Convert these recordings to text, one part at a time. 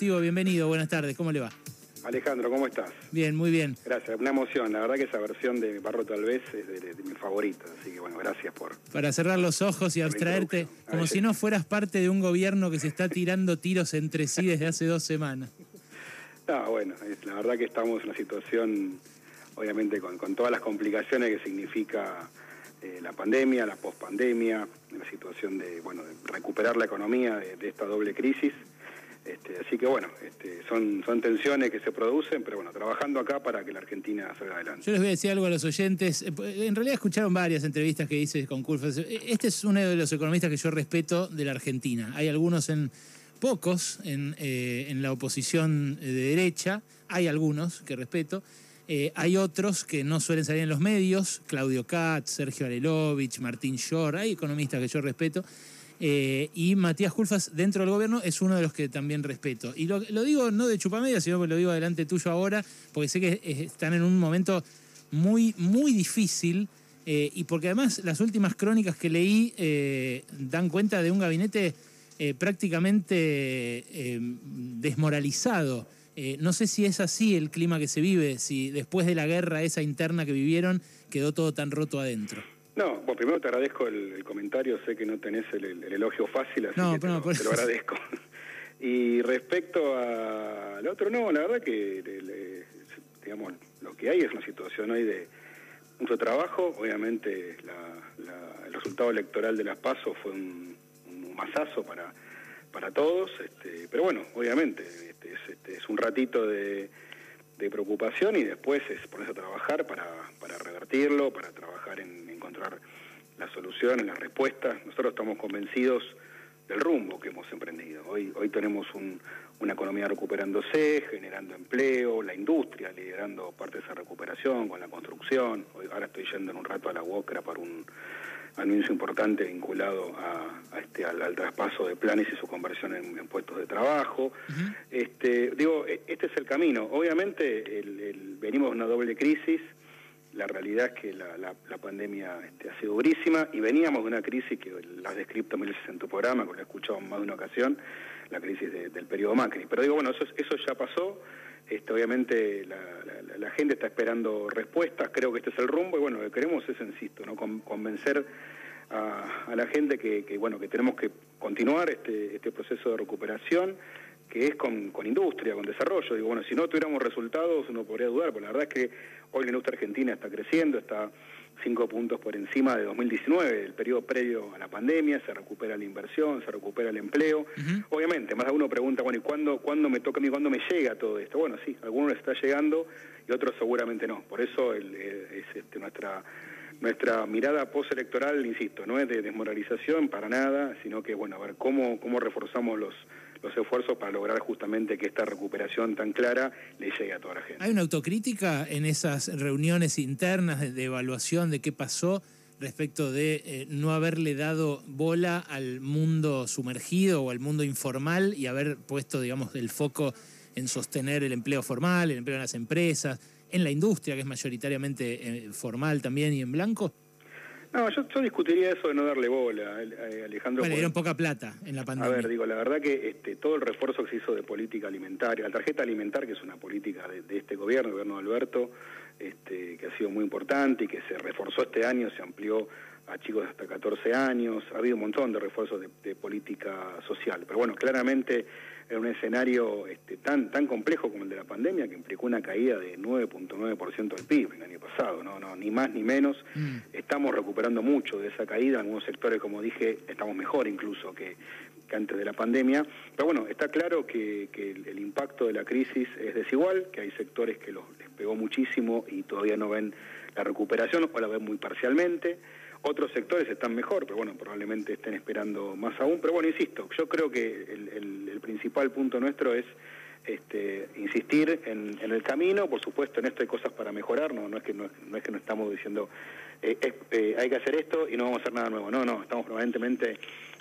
Bienvenido, buenas tardes, ¿cómo le va? Alejandro, ¿cómo estás? Bien, muy bien. Gracias, una emoción. La verdad que esa versión de Barro tal vez es de, de, mis favoritas, así que bueno, gracias por... Para cerrar los ojos y abstraerte, como si no fueras parte de un gobierno que se está tirando tiros entre sí desde hace dos semanas. No, bueno, la verdad que estamos en una situación, obviamente, con, todas las complicaciones que significa eh, la pandemia, la pospandemia, la situación de, bueno, de recuperar la economía de esta doble crisis. Este, así que bueno, este, son, son tensiones que se producen, pero bueno, trabajando acá para que la Argentina salga adelante. Yo les voy a decir algo a los oyentes. Eh, en realidad escucharon varias entrevistas que hice con Curfas. Este es uno de los economistas que yo respeto de la Argentina. Hay algunos en pocos en, eh, en la oposición de derecha, hay algunos que respeto. Eh, hay otros que no suelen salir en los medios, Claudio Katz, Sergio Arelovich, Martín Shor, hay economistas que yo respeto. Eh, y Matías Culfas, dentro del gobierno, es uno de los que también respeto. Y lo, digo no de chupamedia, sino que lo digo delante tuyo ahora, porque sé que están en un momento muy, muy difícil. Eh, y porque además las últimas crónicas que leí eh, dan cuenta de un gabinete prácticamente desmoralizado. no sé si es así el clima que se vive, si después de la guerra esa interna que vivieron quedó todo tan roto adentro. No, bueno, primero te agradezco el, comentario, sé que no tenés el, elogio fácil, así que te, lo, te, lo, agradezco. y respecto al otro, no, la verdad que, digamos, lo que hay es una situación hoy de mucho trabajo, obviamente el resultado electoral de las PASO fue un, masazo para, para todos, este, pero bueno, obviamente, este, es, este, es un ratito de de preocupación y después es ponerse a trabajar para, para revertirlo, para trabajar en encontrar las soluciones, las respuestas. Nosotros estamos convencidos del rumbo que hemos emprendido. Hoy, hoy tenemos una economía recuperándose, generando empleo, la industria liderando parte de esa recuperación con la construcción. Hoy, ahora estoy yendo en un rato a la UOCRA para un anuncio importante vinculado a, este, al, traspaso de planes y su conversión en, puestos de trabajo. este, digo, e, este es el camino. Obviamente el, venimos de una doble crisis. La realidad es que la, la, pandemia este, ha sido durísima y veníamos de una crisis que la has descrito en tu programa, que lo he escuchado en más de una ocasión, la crisis del periodo Macri. Pero digo, bueno, eso, eso ya pasó. Este, obviamente la, gente está esperando respuestas, creo que este es el rumbo y bueno, lo que queremos es, insisto, ¿no? convencer a, la gente que, bueno, que tenemos que continuar este, este proceso de recuperación que es con, industria, con desarrollo. Digo, bueno, si no tuviéramos resultados uno podría dudar, pero la verdad es que hoy la industria argentina está creciendo, está cinco puntos por encima de 2019, el periodo previo a la pandemia, se recupera la inversión, se recupera el empleo. Obviamente, más de uno pregunta, bueno, ¿y cuándo, cuándo me toca a mí, cuándo me llega todo esto? Bueno, sí, a algunos les está llegando y otros seguramente no. Por eso es este, nuestra nuestra mirada postelectoral, insisto, no es de desmoralización para nada, sino que, bueno, a ver cómo, cómo reforzamos los, los esfuerzos para lograr justamente que esta recuperación tan clara le llegue a toda la gente. ¿Hay una autocrítica en esas reuniones internas de, evaluación de qué pasó respecto de eh, no haberle dado bola al mundo sumergido o al mundo informal y haber puesto, digamos, el foco en sostener el empleo formal, el empleo en las empresas, en la industria, que es mayoritariamente eh, formal también y en blanco? No, yo, discutiría eso de no darle bola, eh, Alejandro. Bueno, dieron poca plata en la pandemia. A ver, digo, la verdad que este, todo el refuerzo que se hizo de política alimentaria, la tarjeta alimentar, que es una política de, este gobierno, el gobierno de Alberto, este, que ha sido muy importante y que se reforzó este año, se amplió a chicos de hasta 14 años, ha habido un montón de refuerzos de, política social, pero bueno, claramente en un escenario este, tan tan complejo como el de la pandemia, que implicó una caída de 9.9% del PIB el año pasado, no, no ni más ni menos, mm. estamos recuperando mucho de esa caída, en algunos sectores, como dije, estamos mejor incluso que, antes de la pandemia, pero bueno, está claro que, el, impacto de la crisis es desigual, que hay sectores que los, les pegó muchísimo y todavía no ven la recuperación o la ven muy parcialmente, otros sectores están mejor, pero bueno, probablemente estén esperando más aún. Pero bueno, insisto, yo creo que el, principal punto nuestro es este, insistir en, el camino. Por supuesto, en esto hay cosas para mejorar. No, no, es, que, no, estamos diciendo eh, eh, hay que hacer esto y no vamos a hacer nada nuevo. No, no, estamos permanentemente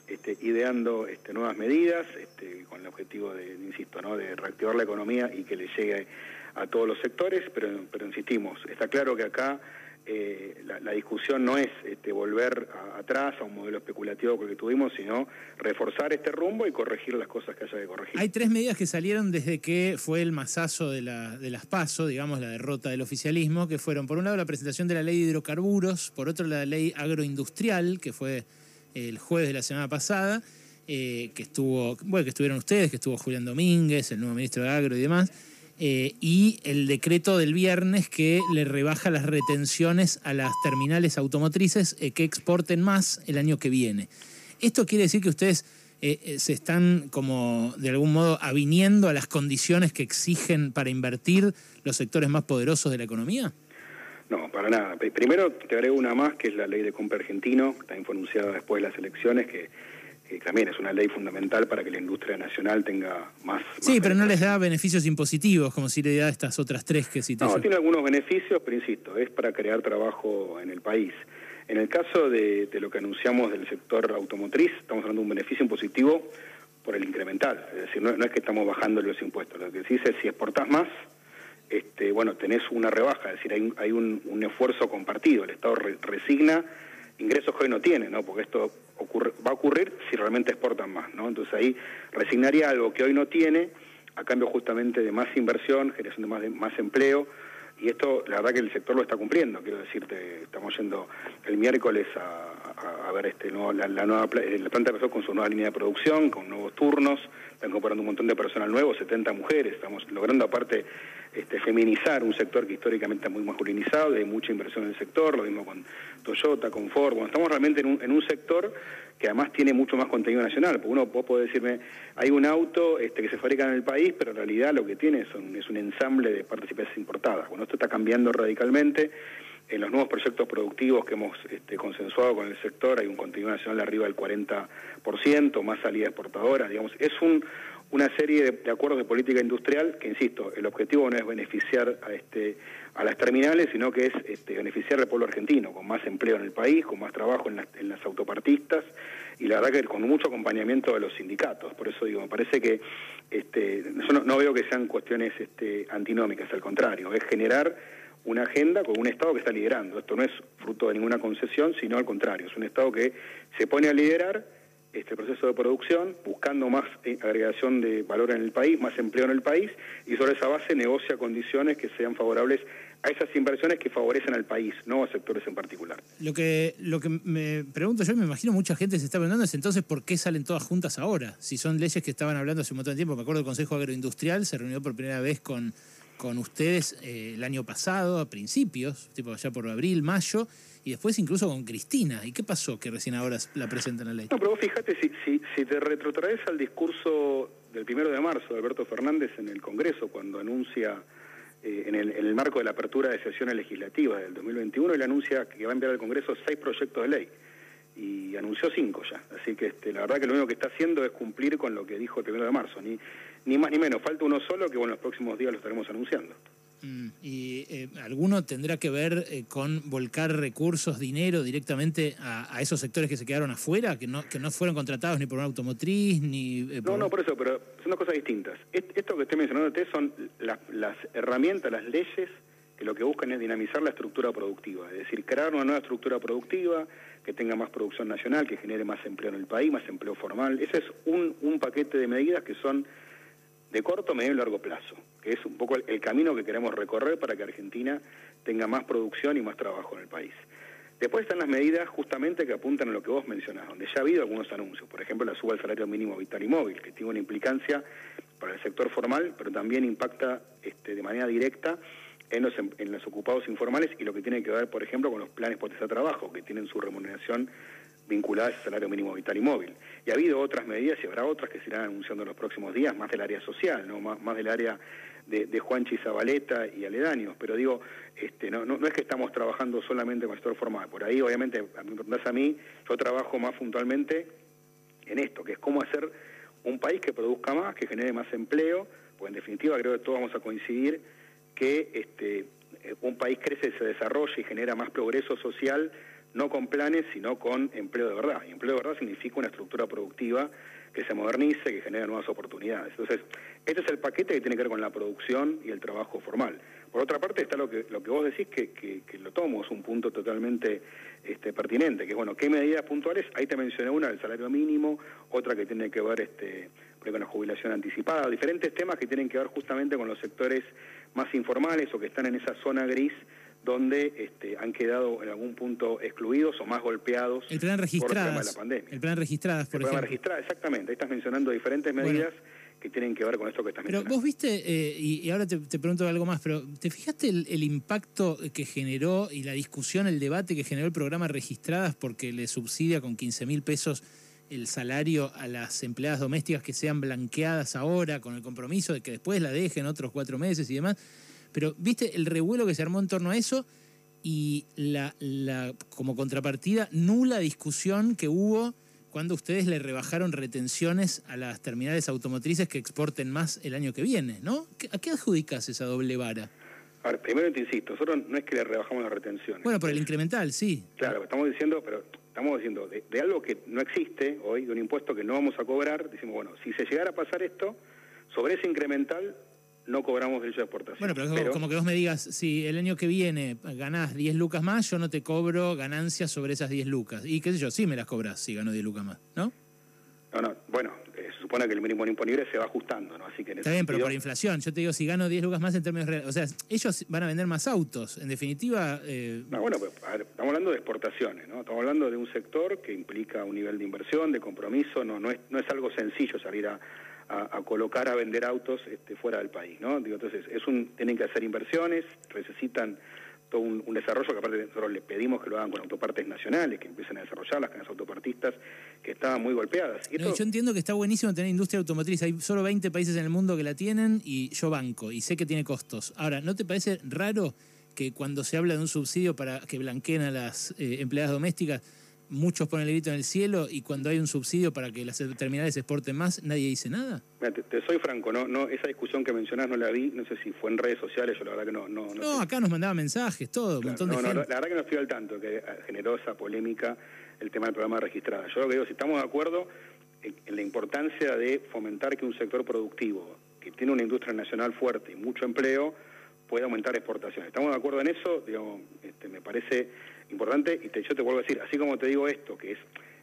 este, ideando este, nuevas medidas este, con el objetivo de, insisto, ¿no? de reactivar la economía y que le llegue a todos los sectores, pero, pero insistimos, está claro que acá eh, la, discusión no es este, volver atrás a un modelo especulativo que tuvimos, sino reforzar este rumbo y corregir las cosas que haya que corregir. Hay tres medidas que salieron desde que fue el masazo de, la, de las PASO, digamos, la derrota del oficialismo, que fueron, por un lado, la presentación de la ley de hidrocarburos, por otro, la ley agroindustrial, que fue el jueves de la semana pasada, eh, que estuvo, bueno, que estuvieron ustedes, que estuvo Julián Domínguez, el nuevo ministro de Agro y demás. Eh, y el decreto del viernes que le rebaja las retenciones a las terminales automotrices eh, que exporten más el año que viene. ¿Esto quiere decir que ustedes eh, se están como de algún modo aviniendo a las condiciones que exigen para invertir los sectores más poderosos de la economía? No, para nada. Primero te agrego una más, que es la ley de compra argentino, también fue anunciada después de las elecciones, que también es una ley fundamental para que la industria nacional tenga más... Sí, pero no les da beneficios impositivos, como si le da estas otras tres que cité. No, tiene algunos beneficios, pero insisto, es para crear trabajo en el país. En el caso de, lo que anunciamos del sector automotriz, estamos hablando de un beneficio impositivo por el incremental. Es decir, no, es que estamos bajando los impuestos. Lo que se dice es si exportás más, este, bueno, tenés una rebaja. Es decir, hay, un, un, esfuerzo compartido. El Estado resigna ingresos que hoy no tiene, ¿no? Porque esto va a ocurrir si realmente exportan más, ¿no? Entonces ahí resignaría algo que hoy no tiene a cambio justamente de más inversión, generación de más, más empleo, y esto la verdad que el sector lo está cumpliendo, quiero decirte, estamos yendo el miércoles a, ver este la, nueva la planta empezó con su nueva línea de producción, con nuevos turnos, están comprando un montón de personal nuevo, 70 mujeres, estamos logrando aparte este, feminizar un sector que históricamente es muy masculinizado, hay mucha inversión en el sector, lo mismo con Toyota, con Ford, bueno, estamos realmente en un, en un sector que además tiene mucho más contenido nacional, porque uno podés decirme, hay un auto este, que se fabrica en el país, pero en realidad lo que tiene es un, ensamble de participaciones importadas. Bueno, esto está cambiando radicalmente. En los nuevos proyectos productivos que hemos este, consensuado con el sector hay un contenido nacional arriba del 40%, más salida exportadora, digamos, es un, una serie de, acuerdos de política industrial que, insisto, el objetivo no es beneficiar a, este, a las terminales, sino que es este, beneficiar al pueblo argentino, con más empleo en el país, con más trabajo en las, autopartistas y la verdad que con mucho acompañamiento de los sindicatos. Por eso digo, me parece que este, yo no, veo que sean cuestiones este, antinómicas, al contrario, es generar una agenda con un Estado que está liderando. Esto no es fruto de ninguna concesión, sino al contrario, es un Estado que se pone a liderar este proceso de producción, buscando más eh, agregación de valor en el país, más empleo en el país, y sobre esa base negocia condiciones que sean favorables a esas inversiones que favorecen al país, no a sectores en particular. Lo que, lo que me pregunto yo, me imagino mucha gente se está preguntando es entonces por qué salen todas juntas ahora, si son leyes que estaban hablando hace un montón de tiempo. Me acuerdo el Consejo Agroindustrial se reunió por primera vez con, con ustedes eh, el año pasado, a principios, tipo allá por abril, mayo, y después incluso con Cristina. ¿Y qué pasó que recién ahora la presentan la ley? No, pero vos fíjate, si, si, si te retrotraes al discurso del primero de marzo de Alberto Fernández en el Congreso, cuando anuncia, eh, en, el, en, el, marco de la apertura de sesiones legislativas del 2021, él anuncia que va a enviar al Congreso seis proyectos de ley. Y anunció cinco ya. Así que este, la verdad que lo único que está haciendo es cumplir con lo que dijo el primero de marzo. Ni, ni más ni menos. Falta uno solo que bueno, los próximos días lo estaremos anunciando. Mm, ¿Y eh, alguno tendrá que ver eh, con volcar recursos, dinero directamente a, esos sectores que se quedaron afuera, que no, que no fueron contratados ni por una automotriz, ni... Eh, no, no, por eso, pero son dos cosas distintas. Esto que estoy mencionando son las, las herramientas, las leyes que lo que buscan es dinamizar la estructura productiva, es decir, crear una nueva estructura productiva que tenga más producción nacional, que genere más empleo en el país, más empleo formal. Ese es un, un paquete de medidas que son de corto, medio y largo plazo, que es un poco el, camino que queremos recorrer para que Argentina tenga más producción y más trabajo en el país. Después están las medidas justamente que apuntan a lo que vos mencionás, donde ya ha habido algunos anuncios, por ejemplo la suba del salario mínimo vital y móvil, que tiene una implicancia para el sector formal, pero también impacta este, de manera directa en los, em, en los ocupados informales y lo que tiene que ver, por ejemplo, con los planes de trabajo, que tienen su remuneración vinculadas al salario mínimo vital y móvil. Y ha habido otras medidas y habrá otras que se irán anunciando en los próximos días, más del área social, no más, del área de, de Juanchi Zabaleta y aledaños. Pero digo, este, no, no, es que estamos trabajando solamente con el sector formal. Por ahí, obviamente, me a mí, yo trabajo más puntualmente en esto, que es cómo hacer un país que produzca más, que genere más empleo, pues en definitiva creo que todos vamos a coincidir que este, un país crece, se desarrolla y genera más progreso social no con planes, sino con empleo de verdad. Y empleo de verdad significa una estructura productiva que se modernice, que genere nuevas oportunidades. Entonces, este es el paquete que tiene que ver con la producción y el trabajo formal. Por otra parte está lo que, lo que vos decís, que, que, lo tomo, es un punto totalmente este, pertinente, que es, bueno, ¿qué medidas puntuales? Ahí te mencioné una, el salario mínimo, otra que tiene que ver este, con la jubilación anticipada, diferentes temas que tienen que ver justamente con los sectores más informales o que están en esa zona gris donde este, han quedado en algún punto excluidos o más golpeados el plan registradas, por el la pandemia. El plan registradas, por el ejemplo. Plan exactamente. Ahí estás mencionando diferentes medidas que tienen que ver con esto que estás mencionando. Pero vos viste, eh, y, ahora te, pregunto algo más, pero ¿te fijaste el, impacto que generó y la discusión, el debate que generó el programa Registradas porque le subsidia con 15 mil pesos el salario a las empleadas domésticas que sean blanqueadas ahora con el compromiso de que después la dejen otros cuatro meses y demás? Pero viste el revuelo que se armó en torno a eso y la, la como contrapartida nula discusión que hubo cuando ustedes le rebajaron retenciones a las terminales automotrices que exporten más el año que viene, ¿no? ¿A qué adjudicas esa doble vara? A ver, primero te insisto, nosotros no es que le rebajamos las retenciones. Bueno, por el incremental, sí. Claro, estamos diciendo, pero estamos diciendo de, de, algo que no existe hoy, de un impuesto que no vamos a cobrar, decimos, bueno, si se llegara a pasar esto, sobre ese incremental no cobramos derecho de exportación. Bueno, pero, como que vos me digas, si el año que viene ganás 10 lucas más, yo no te cobro ganancias sobre esas 10 lucas. Y qué sé yo, sí me las cobras si gano 10 lucas más, ¿no? No, no, bueno, eh, se supone que el mínimo imponible se va ajustando, ¿no? Así que Está bien, pero por inflación. Yo te digo, si gano 10 lucas más en términos reales, o sea, ellos van a vender más autos. En definitiva... Eh... No, bueno, pues, estamos hablando de exportaciones, ¿no? Estamos hablando de un sector que implica un nivel de inversión, de compromiso, no, no, es, no es algo sencillo salir a a, colocar a vender autos este, fuera del país, ¿no? Digo, entonces, es un, tienen que hacer inversiones, necesitan todo un, desarrollo que aparte nosotros les pedimos que lo hagan con autopartes nacionales, que empiecen a desarrollarlas con las autopartistas que estaban muy golpeadas. Yo entiendo que está buenísimo tener industria automotriz, hay solo 20 países en el mundo que la tienen y yo banco y sé que tiene costos. Ahora, ¿no te parece raro que cuando se habla de un subsidio para que blanqueen a las eh, empleadas domésticas, muchos ponen el grito en el cielo y cuando hay un subsidio para que las terminales exporten más, nadie dice nada? te, soy franco, no, no, esa discusión que mencionás no la vi, no sé si fue en redes sociales, yo la verdad que no... No, no, acá nos mandaba mensajes, todo, un montón de gente. la verdad que no estoy al tanto, que generó esa polémica el tema del programa registrada. Yo lo que digo, si estamos de acuerdo en la importancia de fomentar que un sector productivo, que tiene una industria nacional fuerte y mucho empleo, pueda aumentar exportaciones. ¿Estamos de acuerdo en eso? Digo, este, me parece importante y yo te vuelvo a decir, así como te digo esto, que es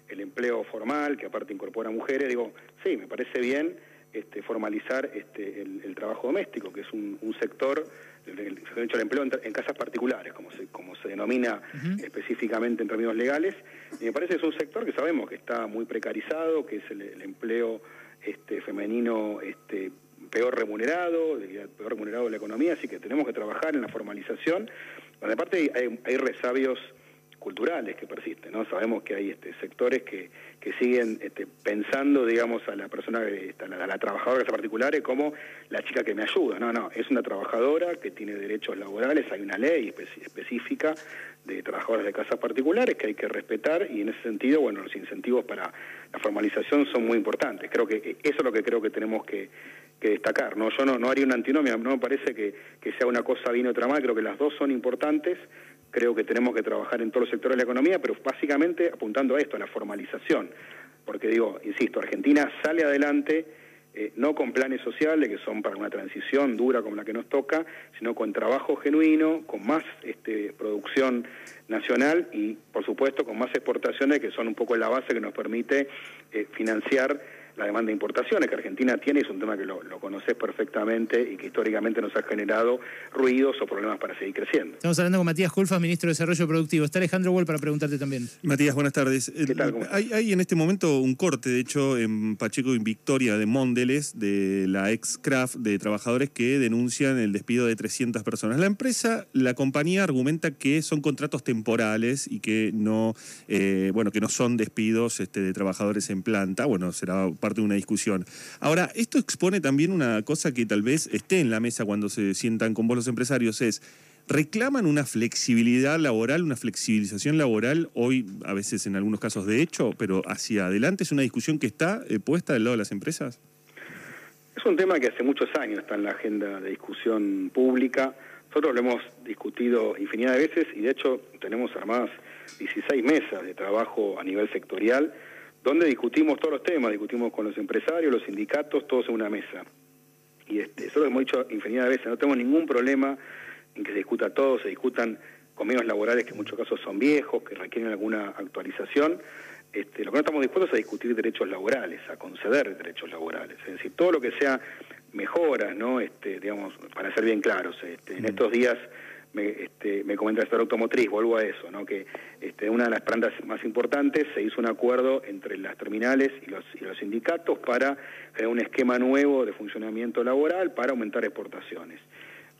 el empleo formal, que aparte incorpora mujeres, digo, sí, me parece bien este, formalizar este, el, trabajo doméstico, que es un, sector, el, el, empleo en, casas particulares, como se, como se denomina específicamente en términos legales, y me parece que es un sector que sabemos que está muy precarizado, que es el, empleo este, femenino este, peor remunerado, peor remunerado de la economía, así que tenemos que trabajar en la formalización, donde aparte hay, hay resabios culturales que persisten, ¿no? Sabemos que hay este, sectores que, que siguen este, pensando, digamos, a la persona, a la, a la trabajadora particulares como la chica que me ayuda. No, no, es una trabajadora que tiene derechos laborales, hay una ley específica de trabajadores de casas particulares que hay que respetar y en ese sentido, bueno, los incentivos para la formalización son muy importantes. Creo que eh, eso es lo que creo que tenemos que, destacar. ¿no? Yo no, no haría una antinomia, no me parece que, que sea una cosa bien otra mal, creo que las dos son importantes creo que tenemos que trabajar en todos los sectores de la economía, pero básicamente apuntando a esto, a la formalización. Porque digo, insisto, Argentina sale adelante eh, no con planes sociales que son para una transición dura como la que nos toca, sino con trabajo genuino, con más este, producción nacional y, por supuesto, con más exportaciones que son un poco la base que nos permite eh, financiar la demanda de importaciones que Argentina tiene, es un tema que lo, lo conoces perfectamente y que históricamente nos ha generado ruidos o problemas para seguir creciendo. Estamos hablando con Matías Culfa, ministro de Desarrollo Productivo. Está Alejandro Wall para preguntarte también. Matías, buenas tardes. Hay, hay, en este momento un corte, de hecho, en Pacheco y Victoria de Mondeles, de la ex Craft, de trabajadores que denuncian el despido de 300 personas. La empresa, la compañía argumenta que son contratos temporales y que no, eh, bueno, que no son despidos este, de trabajadores en planta. Bueno, será parte de una discusión. Ahora, esto expone también una cosa que tal vez esté en la mesa cuando se sientan con vos los empresarios, es reclaman una flexibilidad laboral, una flexibilización laboral, hoy a veces en algunos casos de hecho, pero hacia adelante es una discusión que está eh, puesta del lado de las empresas. Es un tema que hace muchos años está en la agenda de discusión pública, nosotros lo hemos discutido infinidad de veces y de hecho tenemos armadas 16 mesas de trabajo a nivel sectorial donde discutimos todos los temas, discutimos con los empresarios, los sindicatos, todos en una mesa. Y este, eso lo hemos dicho infinidad de veces, no tenemos ningún problema en que se discuta todo, se discutan convenios laborales que en muchos casos son viejos, que requieren alguna actualización. Este, lo que no estamos dispuestos a discutir derechos laborales, a conceder derechos laborales. Es decir, todo lo que sea mejoras, ¿no? Este, digamos, para ser bien claros, este, en estos días me, este, me comenta el automotriz, vuelvo a eso, ¿no? que este, una de las plantas más importantes se hizo un acuerdo entre las terminales y los, y los sindicatos para crear un esquema nuevo de funcionamiento laboral para aumentar exportaciones.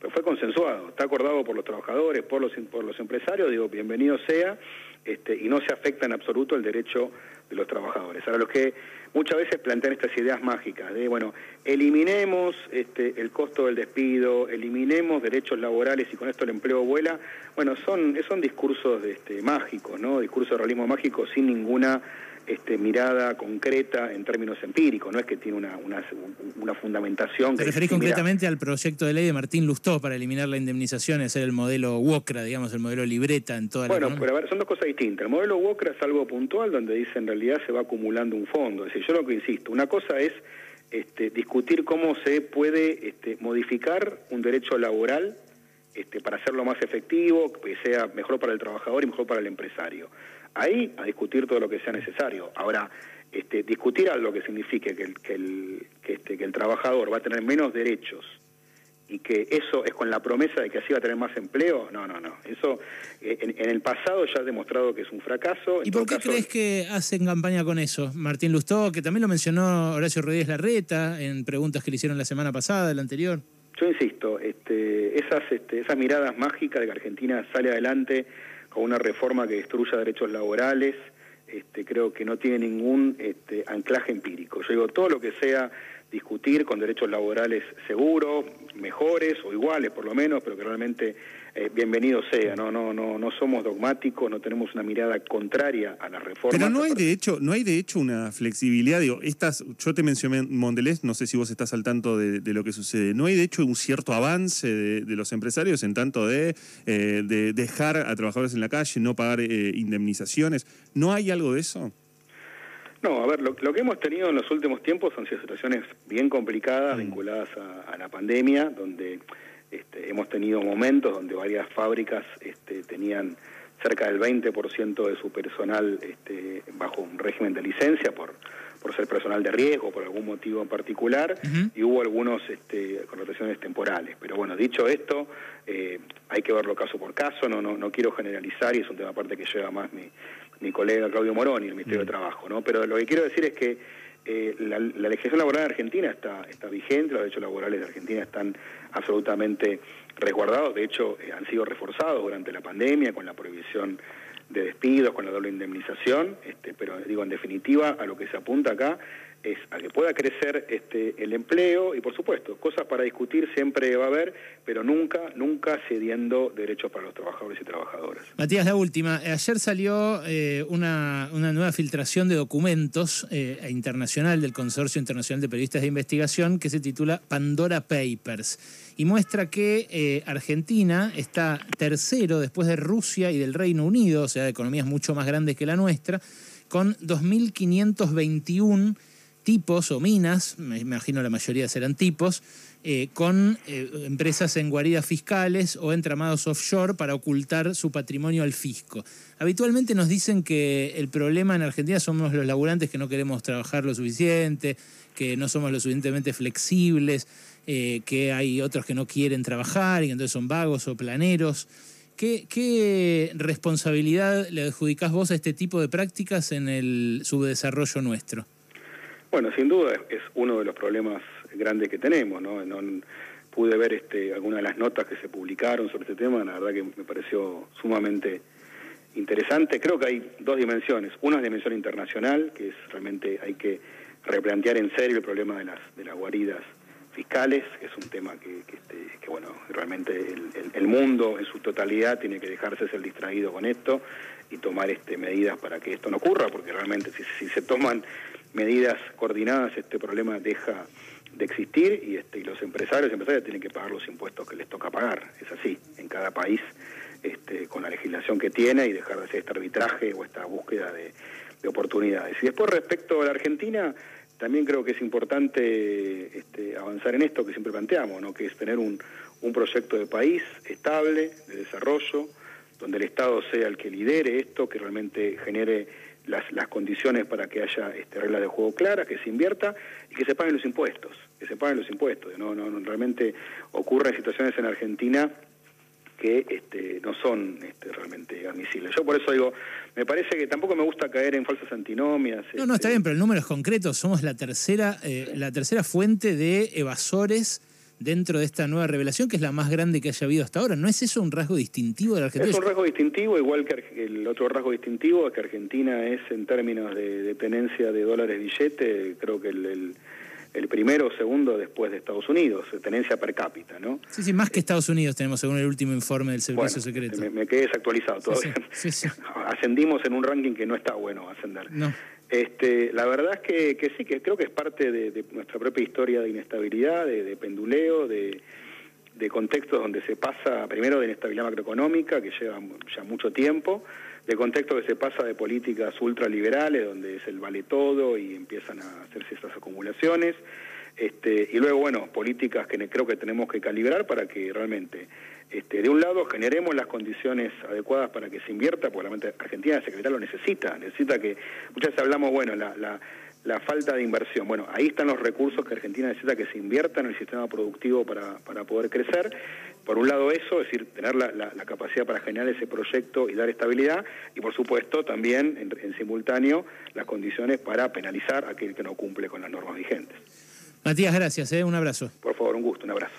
Fue consensuado, está acordado por los trabajadores, por los, por los empresarios, digo, bienvenido sea, este, y no se afecta en absoluto el derecho de los trabajadores. Ahora, los que muchas veces plantean estas ideas mágicas de, bueno, eliminemos este, el costo del despido, eliminemos derechos laborales y con esto el empleo vuela, bueno, son, son discursos este, mágicos, ¿no? Discursos de realismo mágico sin ninguna este, mirada concreta en términos empíricos, no es que tiene una, una, fundamentación. ¿Te referís concretamente al proyecto de ley de Martín Lustó para eliminar la indemnización, hacer el modelo WOCRA, digamos, el modelo libreta en toda la Bueno, pero a ver, son dos cosas distintas. El modelo WOCRA es algo puntual donde dice en realidad se va acumulando un fondo. Es decir, yo lo que insisto, una cosa es este, discutir cómo se puede este, modificar un derecho laboral este, para hacerlo más efectivo, que sea mejor para el trabajador y mejor para el empresario. Ahí a discutir todo lo que sea necesario. Ahora, este, discutir algo que signifique que el, que, el, que, este, que el trabajador va a tener menos derechos y que eso es con la promesa de que así va a tener más empleo, no, no, no. Eso eh, en, el pasado ya ha demostrado que es un fracaso. ¿Y por qué crees que hacen campaña con eso? Martín Lustó, que también lo mencionó Horacio Rodríguez Larreta en preguntas que le hicieron la semana pasada, la anterior. Yo insisto, este, esas, este, esas miradas mágicas de que Argentina sale adelante con una reforma que destruya derechos laborales, este, creo que no tiene ningún este, anclaje empírico. Yo digo, todo lo que sea discutir con derechos laborales seguros, mejores o iguales por lo menos, pero que realmente eh, bienvenido sea, no no no no somos dogmáticos, no tenemos una mirada contraria a la reforma. Pero no hay de hecho, no hay de hecho una flexibilidad, digo, estas yo te mencioné Mondelez, no sé si vos estás al tanto de, lo que sucede. No hay de hecho un cierto avance de, los empresarios en tanto de, eh, de, dejar a trabajadores en la calle, no pagar eh, indemnizaciones. ¿No hay algo de eso? No, a ver, lo, que hemos tenido en los últimos tiempos son situaciones bien complicadas mm. vinculadas a, la pandemia, donde este, hemos tenido momentos donde varias fábricas este, tenían cerca del 20% de su personal este, bajo un régimen de licencia por, por ser personal de riesgo, por algún motivo en particular, y hubo algunos este, connotaciones temporales. Pero bueno, dicho esto, eh, hay que verlo caso por caso, no, no, no quiero generalizar y es un tema aparte que lleva más mi, mi colega Claudio Moroni, el Ministerio de Trabajo, ¿no? Pero lo que quiero decir es que eh, la, legislación laboral de Argentina está, está vigente, los derechos laborales de Argentina están absolutamente resguardados, de hecho eh, han sido reforzados durante la pandemia con la prohibición de despidos, con la doble indemnización, este, pero digo, en definitiva, a lo que se apunta acá es a que pueda crecer este, el empleo y, por supuesto, cosas para discutir siempre va a haber, pero nunca, nunca cediendo derechos para los trabajadores y trabajadoras. Matías, la última. Ayer salió eh, una, nueva filtración de documentos eh, internacional del Consorcio Internacional de Periodistas de Investigación que se titula Pandora Papers y muestra que eh, Argentina está tercero después de Rusia y del Reino Unido, o sea, de economías mucho más grandes que la nuestra, con 2.521 tipos o minas, me imagino la mayoría serán tipos, eh, con eh, empresas en guaridas fiscales o entramados offshore para ocultar su patrimonio al fisco. Habitualmente nos dicen que el problema en Argentina somos los laburantes que no queremos trabajar lo suficiente, que no somos lo suficientemente flexibles, eh, que hay otros que no quieren trabajar y entonces son vagos o planeros. ¿Qué, ¿Qué, responsabilidad le adjudicás vos a este tipo de prácticas en el subdesarrollo nuestro? Bueno, sin duda es uno de los problemas grandes que tenemos, ¿no? pude ver este, algunas de las notas que se publicaron sobre este tema, la verdad que me pareció sumamente interesante. Creo que hay dos dimensiones. Una es dimensión internacional, que es realmente hay que replantear en serio el problema de las, de las guaridas fiscales, que es un tema que, que, este, bueno, realmente el, mundo en su totalidad tiene que dejarse ser distraído con esto y tomar este, medidas para que esto no ocurra, porque realmente si, si se toman medidas coordinadas, este problema deja existir y, este, y los empresarios y empresarias tienen que pagar los impuestos que les toca pagar. Es así, en cada país, este, con la legislación que tiene y dejar de hacer este arbitraje o esta búsqueda de, oportunidades. Y después respecto a la Argentina, también creo que es importante este, avanzar en esto que siempre planteamos, ¿no? que es tener un, un proyecto de país estable, de desarrollo, donde el Estado sea el que lidere esto, que realmente genere las, las condiciones para que haya este, reglas de juego claras, que se invierta y que se paguen los impuestos, que se paguen los impuestos. No, no, realmente ocurren situaciones en Argentina que este, no son este, realmente admisibles. Yo por eso digo, me parece que tampoco me gusta caer en falsas antinomias. No, no, está este, bien, pero el número es concreto. Somos la tercera, eh, la tercera fuente de evasores dentro de esta nueva revelación, que es la más grande que haya habido hasta ahora. ¿No es eso un rasgo distintivo de la Argentina? Es un rasgo distintivo, igual que el otro rasgo distintivo es que Argentina es en términos de, tenencia de dólares billete, creo que el, primero o segundo después de Estados Unidos, tenencia per cápita, ¿no? Sí, sí, más que Estados Unidos tenemos según el último informe del Servicio Secreto. Me, quedé desactualizado todavía. Ascendimos en un ranking que no está bueno ascender. No. Este, la verdad es que, sí, que creo que es parte de, nuestra propia historia de inestabilidad, de, penduleo, de, contextos donde se pasa primero de inestabilidad macroeconómica, que lleva ya mucho tiempo, de contextos que se pasa de políticas ultraliberales, donde es el vale todo y empiezan a hacerse esas acumulaciones, este, y luego, bueno, políticas que creo que tenemos que calibrar para que realmente este, de un lado generemos las condiciones adecuadas para que se invierta, porque la Argentina el secretario lo necesita, necesita que, muchas veces hablamos, bueno, la, la, falta de inversión, bueno, ahí están los recursos que Argentina necesita que se invierta en el sistema productivo para, para poder crecer, por un lado eso, es decir, tener la, la, capacidad para generar ese proyecto y dar estabilidad, y por supuesto también en, simultáneo las condiciones para penalizar a aquel que no cumple con las normas vigentes. Matías, gracias, ¿eh? un abrazo. Por favor, un gusto, un abrazo.